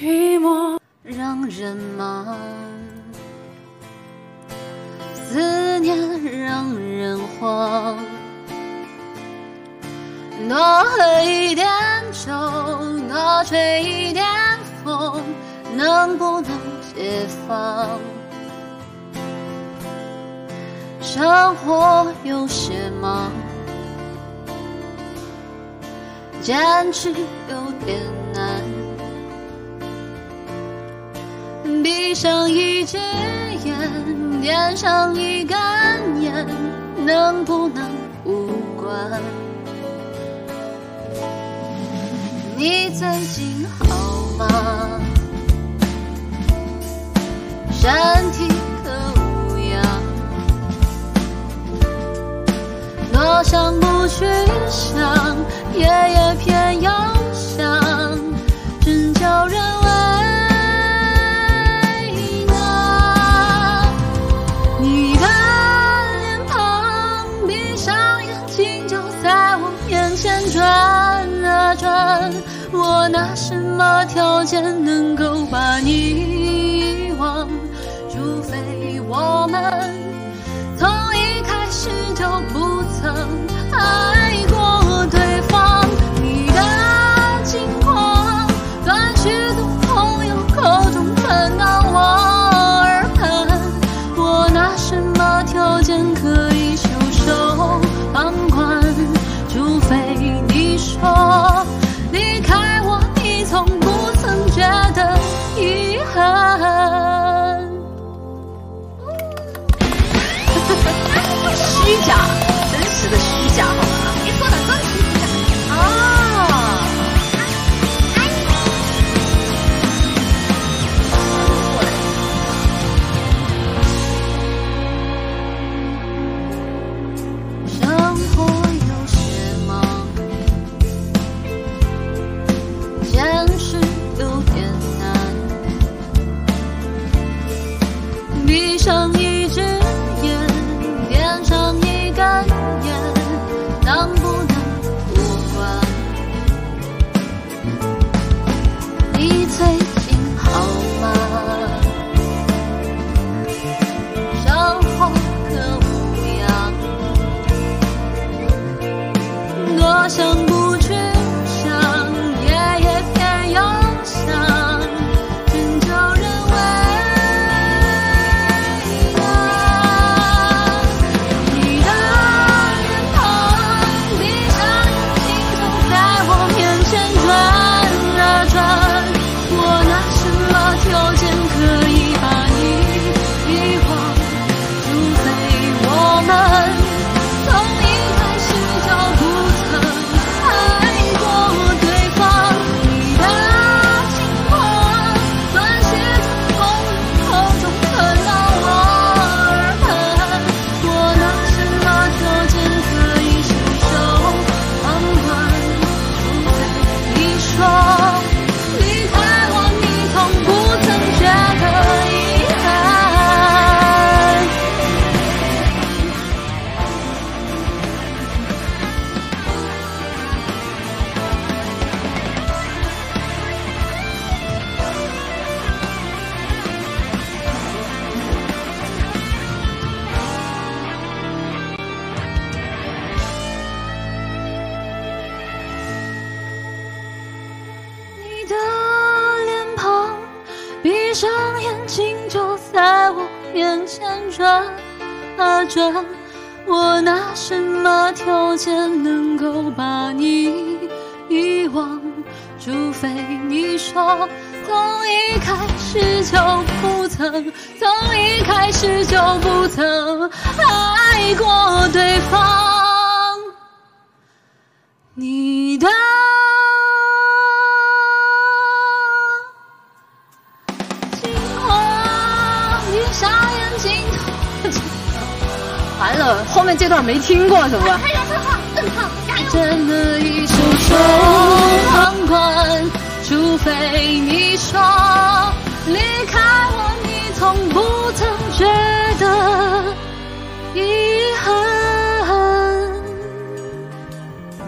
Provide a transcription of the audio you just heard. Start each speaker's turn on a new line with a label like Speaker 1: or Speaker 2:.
Speaker 1: 寂寞让人忙，思念让人慌。多喝一点酒，多吹一点风，能不能解放？生活有些忙，坚持有点难。闭上一只眼，点上一根烟，能不能无关？你最近好吗？身体可无恙？多想不去想，夜夜偏我拿什么条件能够把你遗忘？除非我们从一开始就不曾
Speaker 2: 假，真实的虚假，好吗？
Speaker 3: 你说的真是
Speaker 2: 啊，
Speaker 1: 生活有些忙，坚持有点难。闭上一只眼，眼前转啊转，我拿什么条件能够把你遗忘？除非你说从一开始就不曾，从一开始就不曾爱过对方。
Speaker 2: 后面这段没听过，怎么？还
Speaker 3: 更，更，加油！手旁观，除
Speaker 1: 非你说离开。